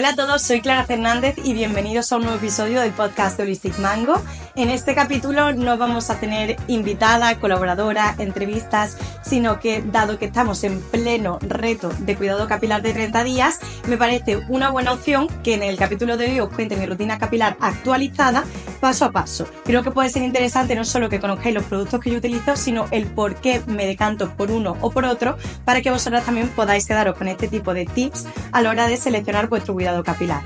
Hola a todos, soy Clara Fernández y bienvenidos a un nuevo episodio del podcast de Holistic Mango. En este capítulo no vamos a tener invitada, colaboradora, entrevistas, sino que dado que estamos en pleno reto de cuidado capilar de 30 días, me parece una buena opción que en el capítulo de hoy os cuente mi rutina capilar actualizada paso a paso. Creo que puede ser interesante no solo que conozcáis los productos que yo utilizo, sino el por qué me decanto por uno o por otro, para que vosotras también podáis quedaros con este tipo de tips a la hora de seleccionar vuestro cuidado capilar.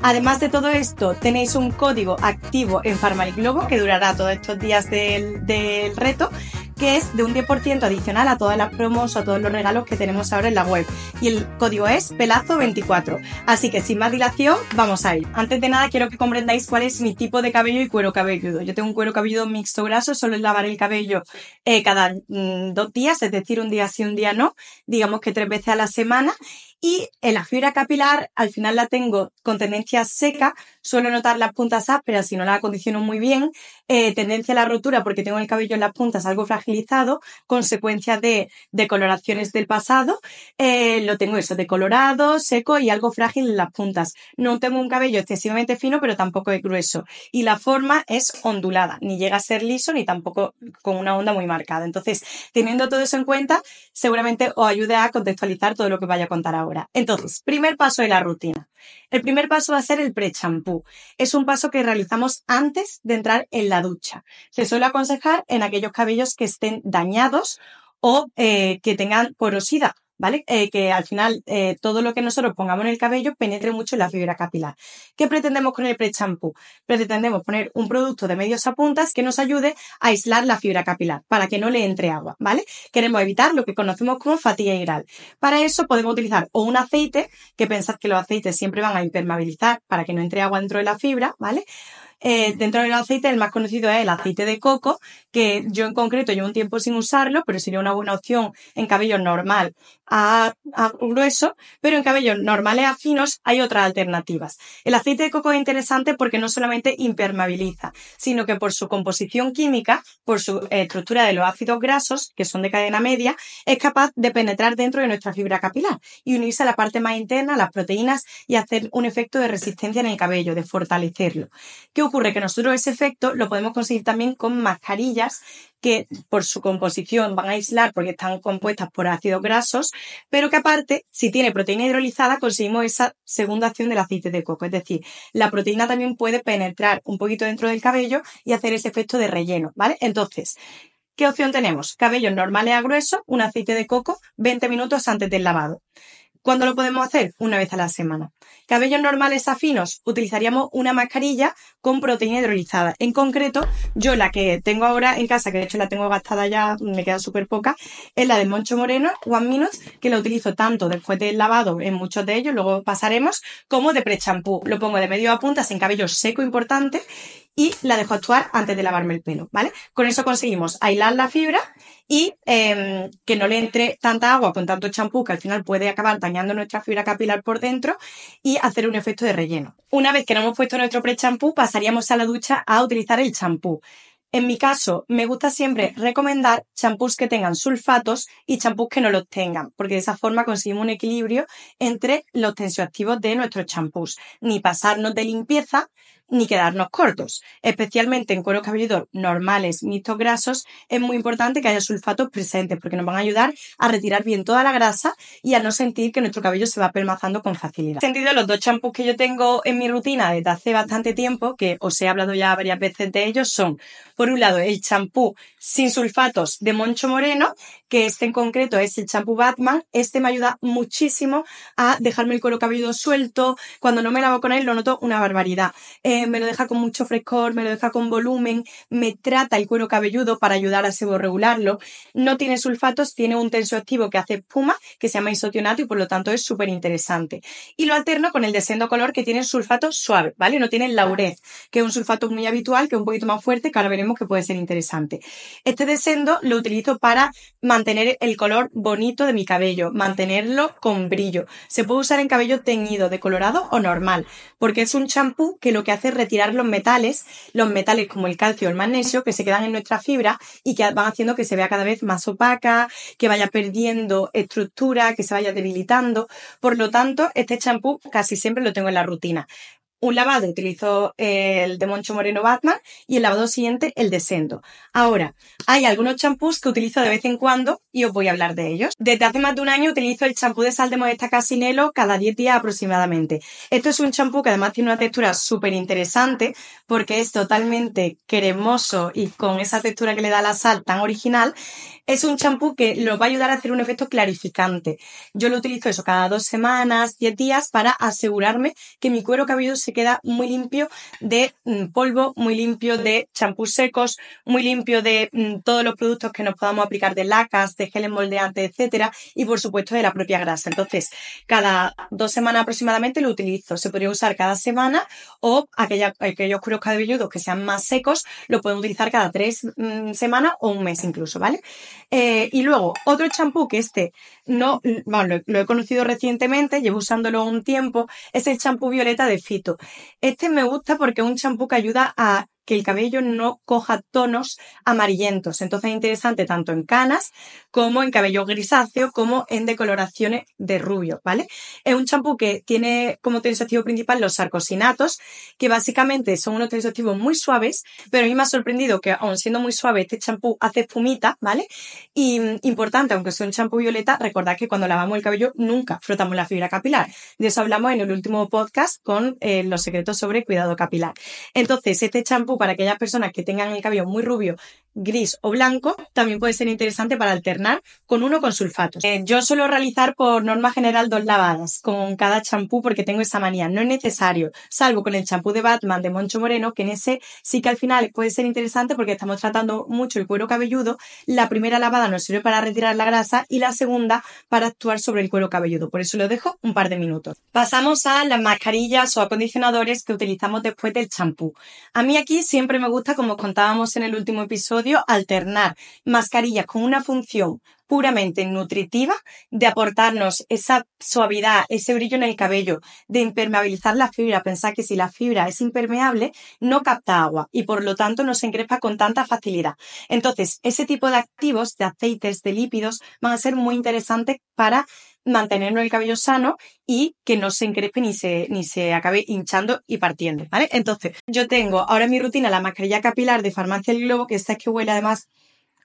Además de todo esto, tenéis un código activo en Farmalic Globo que durará todos estos días del, del reto que es de un 10% adicional a todas las promos o a todos los regalos que tenemos ahora en la web. Y el código es pelazo24. Así que sin más dilación, vamos a ir. Antes de nada, quiero que comprendáis cuál es mi tipo de cabello y cuero cabelludo. Yo tengo un cuero cabelludo mixto graso, solo lavar el cabello eh, cada mm, dos días, es decir, un día sí, un día no, digamos que tres veces a la semana. Y en la fibra capilar, al final la tengo con tendencia seca, suelo notar las puntas ásperas si no la acondiciono muy bien, eh, tendencia a la rotura porque tengo el cabello en las puntas algo fragilizado, consecuencia de decoloraciones del pasado, eh, lo tengo eso, decolorado, seco y algo frágil en las puntas. No tengo un cabello excesivamente fino, pero tampoco es grueso. Y la forma es ondulada, ni llega a ser liso ni tampoco con una onda muy marcada. Entonces, teniendo todo eso en cuenta, seguramente os ayude a contextualizar todo lo que vaya a contar ahora. Entonces, primer paso de la rutina. El primer paso va a ser el pre-champú. Es un paso que realizamos antes de entrar en la ducha. Se suele aconsejar en aquellos cabellos que estén dañados o eh, que tengan porosidad ¿vale? Eh, que al final eh, todo lo que nosotros pongamos en el cabello penetre mucho en la fibra capilar. ¿Qué pretendemos con el pre-champú? Pretendemos poner un producto de medios a puntas que nos ayude a aislar la fibra capilar para que no le entre agua, ¿vale? Queremos evitar lo que conocemos como fatiga hidral. Para eso podemos utilizar o un aceite, que pensad que los aceites siempre van a impermeabilizar para que no entre agua dentro de la fibra, ¿vale? Eh, dentro del aceite, el más conocido es el aceite de coco, que yo en concreto llevo un tiempo sin usarlo, pero sería una buena opción en cabello normal a, grueso, pero en cabellos normales a finos hay otras alternativas. El aceite de coco es interesante porque no solamente impermeabiliza, sino que por su composición química, por su estructura de los ácidos grasos, que son de cadena media, es capaz de penetrar dentro de nuestra fibra capilar y unirse a la parte más interna, las proteínas, y hacer un efecto de resistencia en el cabello, de fortalecerlo. ¿Qué ocurre? Que nosotros ese efecto lo podemos conseguir también con mascarillas que por su composición van a aislar porque están compuestas por ácidos grasos, pero que aparte, si tiene proteína hidrolizada, conseguimos esa segunda acción del aceite de coco. Es decir, la proteína también puede penetrar un poquito dentro del cabello y hacer ese efecto de relleno, ¿vale? Entonces, ¿qué opción tenemos? Cabellos normales a grueso, un aceite de coco, 20 minutos antes del lavado. ¿Cuándo lo podemos hacer? Una vez a la semana. Cabellos normales a finos, utilizaríamos una mascarilla con proteína hidrolizada. En concreto, yo la que tengo ahora en casa, que de hecho la tengo gastada ya, me queda súper poca, es la de Moncho Moreno, One Minute, que la utilizo tanto después del lavado en muchos de ellos, luego pasaremos, como de pre-champú. Lo pongo de medio a puntas en cabello seco importante y la dejo actuar antes de lavarme el pelo, ¿vale? Con eso conseguimos aislar la fibra y em, que no le entre tanta agua con tanto champú que al final puede acabar dañando nuestra fibra capilar por dentro y hacer un efecto de relleno. Una vez que no hemos puesto nuestro pre-champú, pasaríamos a la ducha a utilizar el champú. En mi caso, me gusta siempre recomendar champús que tengan sulfatos y champús que no los tengan, porque de esa forma conseguimos un equilibrio entre los tensioactivos de nuestros champús. Ni pasarnos de limpieza, ni quedarnos cortos. Especialmente en cuero cabelludos normales, mixtos grasos, es muy importante que haya sulfatos presentes porque nos van a ayudar a retirar bien toda la grasa y a no sentir que nuestro cabello se va pelmazando con facilidad. En sentido, los dos champús que yo tengo en mi rutina desde hace bastante tiempo, que os he hablado ya varias veces de ellos, son, por un lado, el champú sin sulfatos de Moncho Moreno, que este en concreto es el champú Batman. Este me ayuda muchísimo a dejarme el cuero cabelludo suelto. Cuando no me lavo con él lo noto una barbaridad. Eh, me lo deja con mucho frescor, me lo deja con volumen, me trata el cuero cabelludo para ayudar a seborregularlo. No tiene sulfatos, tiene un tensoactivo que hace espuma, que se llama isotionato y por lo tanto es súper interesante. Y lo alterno con el de Sendo Color que tiene sulfato suave, ¿vale? No tiene el laurez, que es un sulfato muy habitual, que es un poquito más fuerte, que ahora veremos que puede ser interesante. Este de Sendo lo utilizo para mantener el color bonito de mi cabello, mantenerlo con brillo. Se puede usar en cabello teñido, decolorado o normal, porque es un champú que lo que hace es retirar los metales, los metales como el calcio o el magnesio que se quedan en nuestra fibra y que van haciendo que se vea cada vez más opaca, que vaya perdiendo estructura, que se vaya debilitando. Por lo tanto, este champú casi siempre lo tengo en la rutina un lavado utilizo el de Moncho Moreno Batman y el lavado siguiente el de Sendo. Ahora, hay algunos champús que utilizo de vez en cuando y os voy a hablar de ellos. Desde hace más de un año utilizo el champú de sal de modesta Casinelo cada 10 días aproximadamente. Esto es un champú que además tiene una textura súper interesante porque es totalmente cremoso y con esa textura que le da la sal tan original. Es un champú que lo va a ayudar a hacer un efecto clarificante. Yo lo utilizo eso cada dos semanas, 10 días para asegurarme que mi cuero cabelludo se queda muy limpio de mm, polvo, muy limpio de champús secos, muy limpio de mm, todos los productos que nos podamos aplicar de lacas, de geles moldeantes, etcétera, y por supuesto de la propia grasa. Entonces, cada dos semanas aproximadamente lo utilizo. Se podría usar cada semana o aquellos cueros cabelludos que sean más secos lo pueden utilizar cada tres mm, semanas o un mes incluso, ¿vale? Eh, y luego, otro champú que este no, bueno, lo, he conocido recientemente, llevo usándolo un tiempo, es el champú violeta de Fito. Este me gusta porque es un champú que ayuda a que el cabello no coja tonos amarillentos. Entonces es interesante tanto en canas como en cabello grisáceo como en decoloraciones de rubio, ¿vale? Es un champú que tiene como tensoactivo principal los sarcosinatos, que básicamente son unos tensoactivos muy suaves, pero a mí me ha sorprendido que aun siendo muy suave este champú hace espumita, ¿vale? Y mm, importante, aunque sea un champú violeta, recordad que cuando lavamos el cabello nunca frotamos la fibra capilar. De eso hablamos en el último podcast con eh, los secretos sobre cuidado capilar. Entonces, este champú para aquellas personas que tengan el cabello muy rubio, gris o blanco, también puede ser interesante para alternar con uno con sulfatos. Eh, yo suelo realizar por norma general dos lavadas con cada champú porque tengo esa manía. No es necesario, salvo con el champú de Batman de Moncho Moreno, que en ese sí que al final puede ser interesante porque estamos tratando mucho el cuero cabelludo. La primera lavada nos sirve para retirar la grasa y la segunda para actuar sobre el cuero cabelludo. Por eso lo dejo un par de minutos. Pasamos a las mascarillas o acondicionadores que utilizamos después del champú. A mí aquí siempre me gusta, como contábamos en el último episodio, alternar mascarillas con una función puramente nutritiva de aportarnos esa suavidad, ese brillo en el cabello, de impermeabilizar la fibra. Pensar que si la fibra es impermeable, no capta agua y por lo tanto no se encrespa con tanta facilidad. Entonces, ese tipo de activos, de aceites, de lípidos, van a ser muy interesantes para mantenernos el cabello sano y que no se encrespe ni se, ni se acabe hinchando y partiendo, ¿vale? Entonces, yo tengo ahora en mi rutina la mascarilla capilar de Farmacia El Globo, que esta es que huele además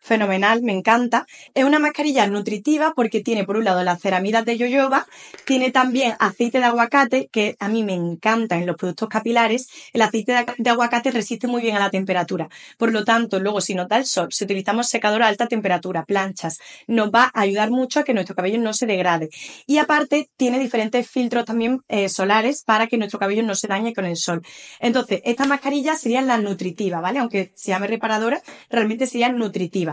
fenomenal, me encanta. Es una mascarilla nutritiva porque tiene por un lado las ceramidas de yoyoba, tiene también aceite de aguacate, que a mí me encanta en los productos capilares. El aceite de aguacate resiste muy bien a la temperatura. Por lo tanto, luego si nos da el sol, si utilizamos secador a alta temperatura, planchas, nos va a ayudar mucho a que nuestro cabello no se degrade. Y aparte, tiene diferentes filtros también eh, solares para que nuestro cabello no se dañe con el sol. Entonces, esta mascarilla sería la nutritiva, ¿vale? Aunque se llame reparadora, realmente sería nutritiva.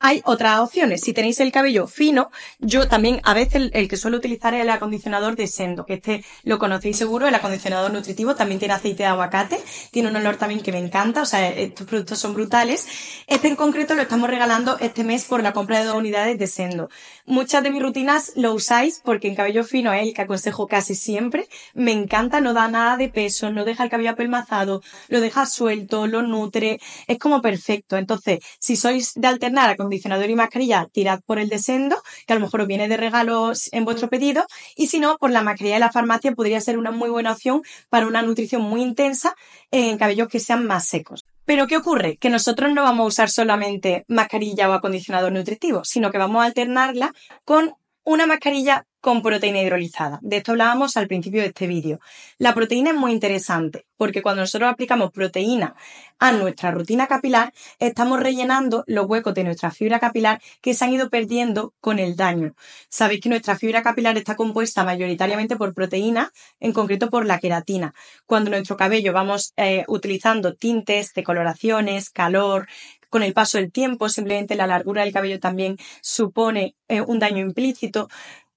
Hay otras opciones. Si tenéis el cabello fino, yo también a veces el, que suelo utilizar es el acondicionador de Sendo, que este lo conocéis seguro, el acondicionador nutritivo, también tiene aceite de aguacate, tiene un olor también que me encanta, o sea, estos productos son brutales. Este en concreto lo estamos regalando este mes por la compra de dos unidades de Sendo. Muchas de mis rutinas lo usáis porque en cabello fino es el que aconsejo casi siempre. Me encanta, no da nada de peso, no deja el cabello apelmazado, lo deja suelto, lo nutre, es como perfecto. Entonces, si sois de alternar acondicionador y mascarilla, tirad por el de Sendo, que a lo mejor os viene de regalos en vuestro pedido, y si no, por la mascarilla de la farmacia podría ser una muy buena opción para una nutrición muy intensa en cabellos que sean más secos. Pero ¿qué ocurre? Que nosotros no vamos a usar solamente mascarilla o acondicionador nutritivo, sino que vamos a alternarla con una mascarilla con proteína hidrolizada. De esto hablábamos al principio de este vídeo. La proteína es muy interesante porque cuando nosotros aplicamos proteína a nuestra rutina capilar, estamos rellenando los huecos de nuestra fibra capilar que se han ido perdiendo con el daño. Sabéis que nuestra fibra capilar está compuesta mayoritariamente por proteína, en concreto por la queratina. Cuando nuestro cabello vamos eh, utilizando tintes, decoloraciones, calor, con el paso del tiempo, simplemente la largura del cabello también supone eh, un daño implícito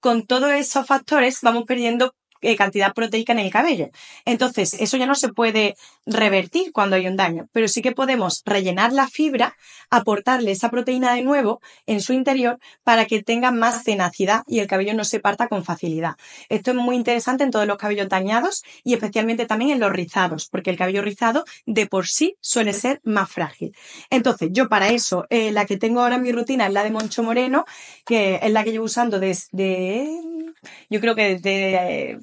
con todos esos factores vamos perdiendo eh, cantidad proteica en el cabello. Entonces, eso ya no se puede revertir cuando hay un daño, pero sí que podemos rellenar la fibra, aportarle esa proteína de nuevo en su interior para que tenga más tenacidad y el cabello no se parta con facilidad. Esto es muy interesante en todos los cabellos dañados y especialmente también en los rizados, porque el cabello rizado de por sí suele ser más frágil. Entonces, yo para eso, eh, la que tengo ahora en mi rutina es la de Moncho Moreno, que es la que llevo usando desde, yo creo que desde... Eh,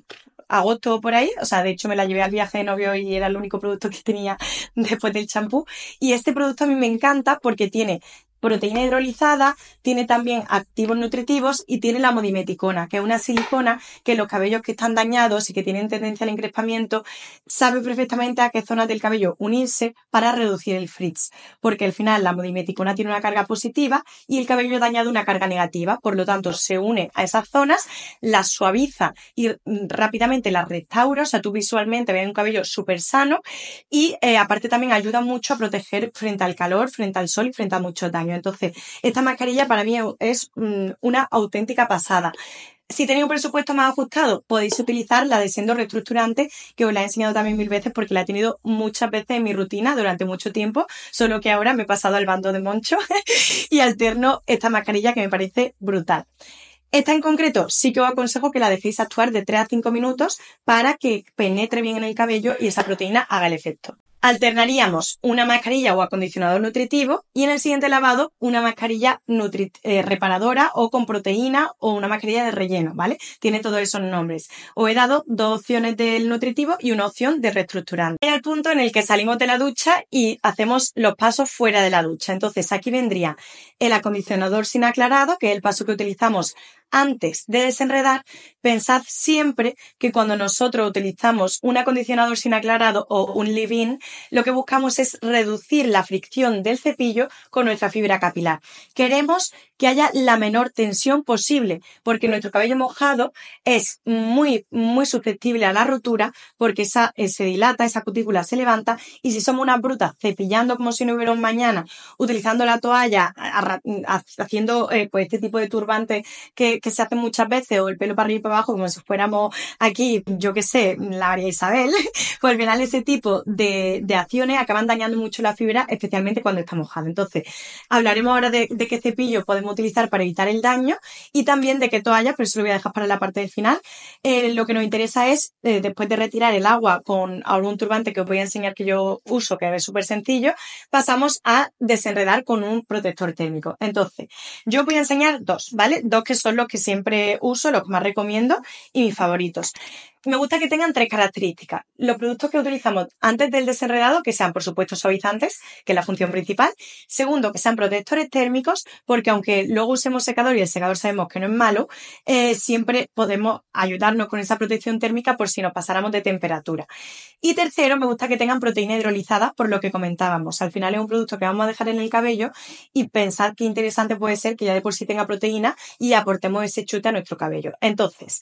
agosto por ahí, o sea, de hecho me la llevé al viaje de novio y era el único producto que tenía después del champú. Y este producto a mí me encanta porque tiene proteína hidrolizada, tiene también activos nutritivos y tiene la modimeticona, que es una silicona que los cabellos que están dañados y que tienen tendencia al encrespamiento sabe perfectamente a qué zonas del cabello unirse para reducir el frizz, porque al final la modimeticona tiene una carga positiva y el cabello dañado una carga negativa, por lo tanto se une a esas zonas, las suaviza y rápidamente las restaura, o sea, tú visualmente ves un cabello súper sano y eh, aparte también ayuda mucho a proteger frente al calor, frente al sol y frente a muchos daños. Entonces, esta mascarilla para mí es mm, una auténtica pasada. Si tenéis un presupuesto más ajustado, podéis utilizar la de Sendo Reestructurante, que os la he enseñado también mil veces porque la he tenido muchas veces en mi rutina durante mucho tiempo, solo que ahora me he pasado al bando de Moncho y alterno esta mascarilla que me parece brutal. Esta en concreto sí que os aconsejo que la dejéis actuar de 3 a 5 minutos para que penetre bien en el cabello y esa proteína haga el efecto alternaríamos una mascarilla o acondicionador nutritivo y en el siguiente lavado una mascarilla eh, reparadora o con proteína o una mascarilla de relleno, ¿vale? Tiene todos esos nombres. Os he dado dos opciones del nutritivo y una opción de reestructurante. Es el punto en el que salimos de la ducha y hacemos los pasos fuera de la ducha. Entonces aquí vendría el acondicionador sin aclarado, que es el paso que utilizamos antes de desenredar, pensad siempre que cuando nosotros utilizamos un acondicionador sin aclarado o un leave-in, lo que buscamos es reducir la fricción del cepillo con nuestra fibra capilar. Queremos que haya la menor tensión posible, porque nuestro cabello mojado es muy, muy susceptible a la rotura, porque esa, eh, se dilata, esa cutícula se levanta, y si somos una bruta cepillando como si no hubiera un mañana, utilizando la toalla, haciendo eh, pues este tipo de turbante que, que se hace muchas veces, o el pelo para arriba y para abajo, como si fuéramos aquí, yo qué sé, la María Isabel, pues al final ese tipo de, de acciones acaban dañando mucho la fibra, especialmente cuando está mojado. Entonces, hablaremos ahora de, qué cepillo podemos utilizar para evitar el daño y también de qué toalla, pero eso lo voy a dejar para la parte del final. Eh, lo que nos interesa es, eh, después de retirar el agua con algún turbante que os voy a enseñar que yo uso, que es súper sencillo, pasamos a desenredar con un protector térmico. Entonces, yo voy a enseñar dos, ¿vale? Dos que son los que siempre uso, los que más recomiendo y mis favoritos me gusta que tengan tres características. Los productos que utilizamos antes del desenredado, que sean por supuesto suavizantes, que es la función principal. Segundo, que sean protectores térmicos, porque aunque luego usemos secador y el secador sabemos que no es malo, eh, siempre podemos ayudarnos con esa protección térmica por si nos pasáramos de temperatura. Y tercero, me gusta que tengan proteína hidrolizada, por lo que comentábamos. Al final es un producto que vamos a dejar en el cabello y pensar qué interesante puede ser que ya de por sí tenga proteína y aportemos ese chute a nuestro cabello. Entonces,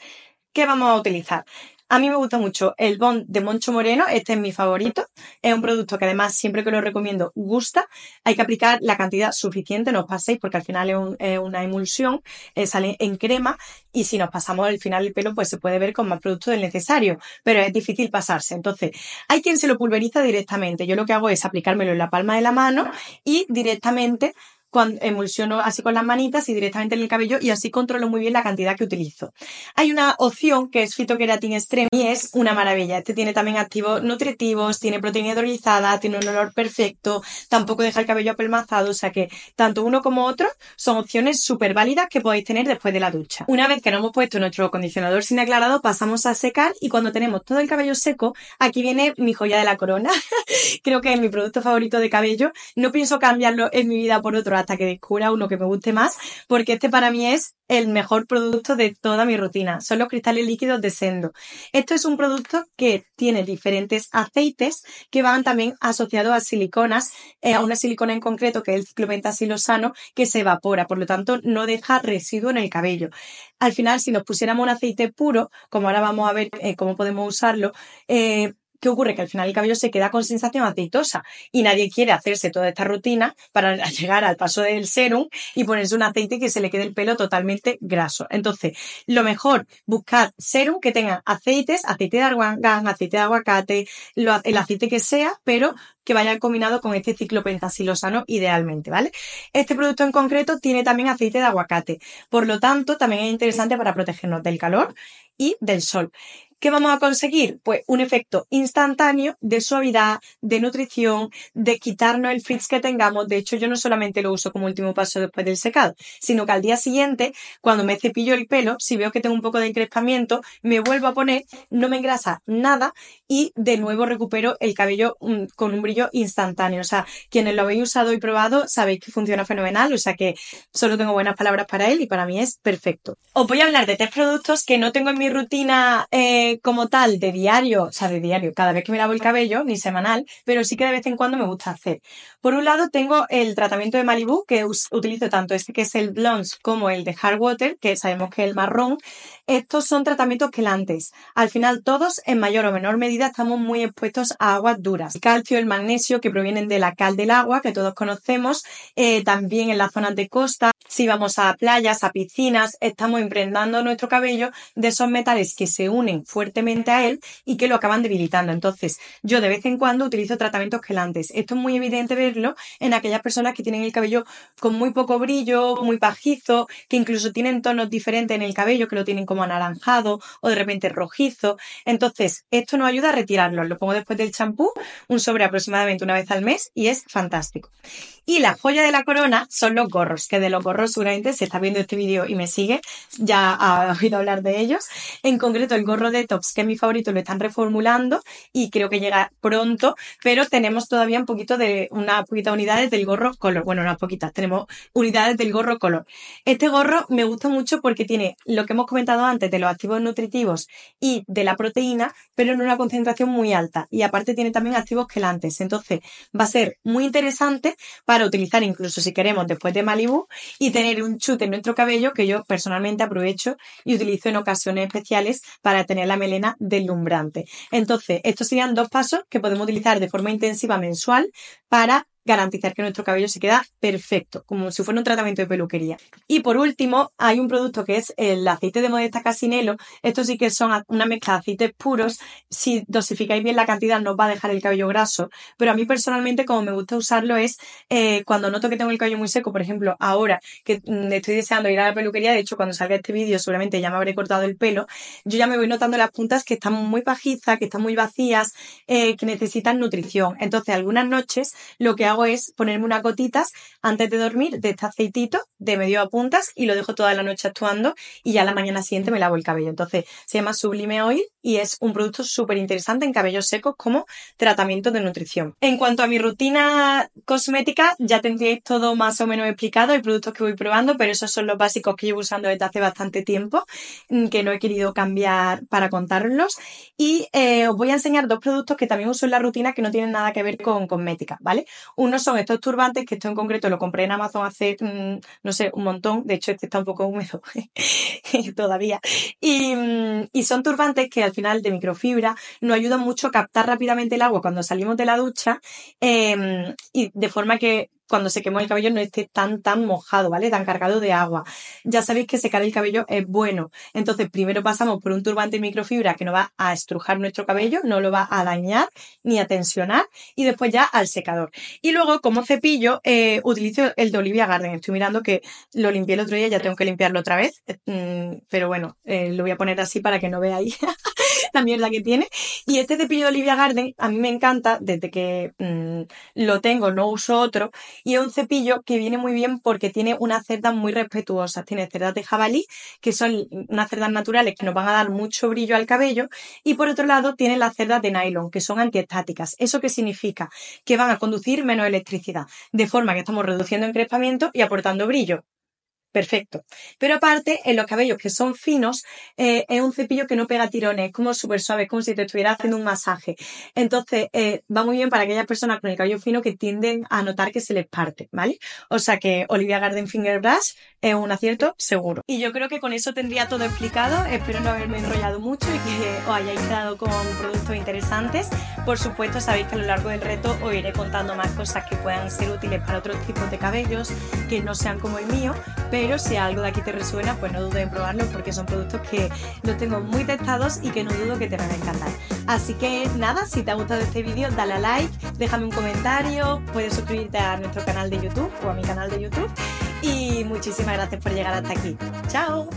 ¿qué vamos a utilizar? A mí me gusta mucho el Bond de Moncho Moreno, este es mi favorito. Es un producto que además siempre que lo recomiendo gusta. Hay que aplicar la cantidad suficiente, no os paséis porque al final es, una emulsión, eh, sale en crema y si nos pasamos al final el pelo pues se puede ver con más producto del necesario, pero es difícil pasarse. Entonces, hay quien se lo pulveriza directamente. Yo lo que hago es aplicármelo en la palma de la mano y directamente cuando emulsiono así con las manitas y directamente en el cabello y así controlo muy bien la cantidad que utilizo. Hay una opción que es Phytokeratin Extreme y es una maravilla. Este tiene también activos nutritivos, tiene proteína hidrolizada, tiene un olor perfecto, tampoco deja el cabello apelmazado, o sea que tanto uno como otro son opciones súper válidas que podéis tener después de la ducha. Una vez que nos hemos puesto nuestro acondicionador sin aclarado, pasamos a secar y cuando tenemos todo el cabello seco, aquí viene mi joya de la corona. Creo que es mi producto favorito de cabello. No pienso cambiarlo en mi vida por otro hasta que descubra uno que me guste más, porque este para mí es el mejor producto de toda mi rutina. Son los cristales líquidos de Sendo. Esto es un producto que tiene diferentes aceites que van también asociados a siliconas, eh, a una silicona en concreto que es el ciclopentasilosano que se evapora, por lo tanto no deja residuo en el cabello. Al final, si nos pusiéramos un aceite puro, como ahora vamos a ver eh, cómo podemos usarlo, eh, ¿qué ocurre? Que al final el cabello se queda con sensación aceitosa y nadie quiere hacerse toda esta rutina para llegar al paso del serum y ponerse un aceite que se le quede el pelo totalmente graso. Entonces, lo mejor, buscar serum que tenga aceites, aceite de argán, aceite de aguacate, el aceite que sea, pero que vaya combinado con este ciclo pentasilosano idealmente, ¿vale? Este producto en concreto tiene también aceite de aguacate, por lo tanto también es interesante para protegernos del calor y del sol. ¿Qué vamos a conseguir? Pues un efecto instantáneo de suavidad, de nutrición, de quitarnos el frizz que tengamos. De hecho, yo no solamente lo uso como último paso después del secado, sino que al día siguiente, cuando me cepillo el pelo, si veo que tengo un poco de encrespamiento, me vuelvo a poner, no me engrasa nada y de nuevo recupero el cabello mm, con un brillo instantáneo. O sea, quienes lo habéis usado y probado sabéis que funciona fenomenal, o sea que solo tengo buenas palabras para él y para mí es perfecto. Os voy a hablar de tres productos que no tengo en mi rutina. Eh, como tal de diario, o sea, de diario, cada vez que me lavo el cabello, ni semanal, pero sí que de vez en cuando me gusta hacer. Por un lado tengo el tratamiento de Malibu, que utilizo tanto este que es el Blonde como el de Hard Water, que sabemos que es el marrón. Estos son tratamientos quelantes. Al final todos, en mayor o menor medida, estamos muy expuestos a aguas duras. El calcio, el magnesio, que provienen de la cal del agua, que todos conocemos, eh, también en las zonas de costa, si vamos a playas, a piscinas, estamos impregnando nuestro cabello de esos metales que se unen fuertemente a él y que lo acaban debilitando. Entonces, yo de vez en cuando utilizo tratamientos quelantes. Esto es muy evidente en aquellas personas que tienen el cabello con muy poco brillo, muy pajizo, que incluso tienen tonos diferentes en el cabello, que lo tienen como anaranjado o de repente rojizo. Entonces, esto nos ayuda a retirarlo. Lo pongo después del champú, un sobre aproximadamente una vez al mes y es fantástico. Y la joya de la corona son los gorros, que de los gorros seguramente se está viendo este vídeo y me sigue, ya ha oído hablar de ellos. En concreto el gorro de Tops, que es mi favorito, lo están reformulando y creo que llega pronto, pero tenemos todavía un poquito de, una poquita unidades del gorro color. Bueno, unas poquitas, tenemos unidades del gorro color. Este gorro me gusta mucho porque tiene lo que hemos comentado antes de los activos nutritivos y de la proteína, pero en una concentración muy alta. Y aparte tiene también activos quelantes. Entonces va a ser muy interesante para utilizar incluso si queremos después de Malibu y tener un chute en nuestro cabello que yo personalmente aprovecho y utilizo en ocasiones especiales para tener la melena deslumbrante. Entonces, estos serían dos pasos que podemos utilizar de forma intensiva mensual para garantizar que nuestro cabello se queda perfecto, como si fuera un tratamiento de peluquería. Y por último, hay un producto que es el aceite de Modesta Casinelo. Estos sí que son una mezcla de aceites puros. Si dosificáis bien la cantidad, no os va a dejar el cabello graso. Pero a mí personalmente, como me gusta usarlo, es eh, cuando noto que tengo el cabello muy seco, por ejemplo, ahora que mm, estoy deseando ir a la peluquería, de hecho, cuando salga este vídeo, seguramente ya me habré cortado el pelo, yo ya me voy notando las puntas que están muy pajizas, que están muy vacías, eh, que necesitan nutrición. Entonces, algunas noches lo que hago es ponerme unas gotitas antes de dormir de este aceitito de medio a puntas y lo dejo toda la noche actuando y ya la mañana siguiente me lavo el cabello. Entonces se llama Sublime Oil y es un producto súper interesante en cabellos secos como tratamiento de nutrición. En cuanto a mi rutina cosmética, ya tendríais todo más o menos explicado. Hay productos que voy probando, pero esos son los básicos que llevo usando desde hace bastante tiempo, mm, que no he querido cambiar para contarlos. Y eh, os voy a enseñar dos productos que también uso en la rutina que no tienen nada que ver con cosmética, ¿vale? Uno son estos turbantes, que esto en concreto lo compré en Amazon hace, mm, no sé, un montón. De hecho, este está un poco húmedo todavía. Y, mm, y, son turbantes que al final de microfibra nos ayudan mucho a captar rápidamente el agua cuando salimos de la ducha eh, y de forma que cuando se quemó el cabello no esté tan, tan mojado, ¿vale? Tan cargado de agua. Ya sabéis que secar el cabello es bueno. Entonces, primero pasamos por un turbante microfibra que no va a estrujar nuestro cabello, no lo va a dañar ni a tensionar, y después ya al secador. Y luego, como cepillo, eh, utilizo el de Olivia Garden. Estoy mirando que lo limpié el otro día, ya tengo que limpiarlo otra vez, eh, mm, pero bueno, eh, lo voy a poner así para que no veáis la mierda que tiene. Y este cepillo de Olivia Garden a mí me encanta, desde que mm, lo tengo, no uso otro, y es un cepillo que viene muy bien porque tiene unas cerdas muy respetuosas. Tiene cerdas de jabalí, que son unas cerdas naturales que nos van a dar mucho brillo al cabello, y por otro lado tiene las cerdas de nylon, que son antiestáticas. ¿Eso qué significa? Que van a conducir menos electricidad, de forma que estamos reduciendo encrespamiento y aportando brillo. Perfecto. Pero aparte, en los cabellos que son finos, eh, es un cepillo que no pega tirones, es como súper suave, como si te estuviera haciendo un masaje. Entonces, eh, va muy bien para aquellas personas con el cabello fino que tienden a notar que se les parte, ¿vale? O sea que Olivia Garden Finger Brush es un acierto seguro. Y yo creo que con eso tendría todo explicado. Espero no haberme enrollado mucho y que os hayáis quedado con productos interesantes. Por supuesto, sabéis que a lo largo del reto os iré contando más cosas que puedan ser útiles para otros tipos de cabellos que no sean como el mío, pero si algo de aquí te resuena, pues no dudes en probarlo porque son productos que los tengo muy testados y que no dudo que te van a encantar. Así que nada, si te ha gustado este vídeo, dale a like, déjame un comentario, puedes suscribirte a nuestro canal de YouTube o a mi canal de YouTube y muchísimas gracias por llegar hasta aquí. ¡Chao!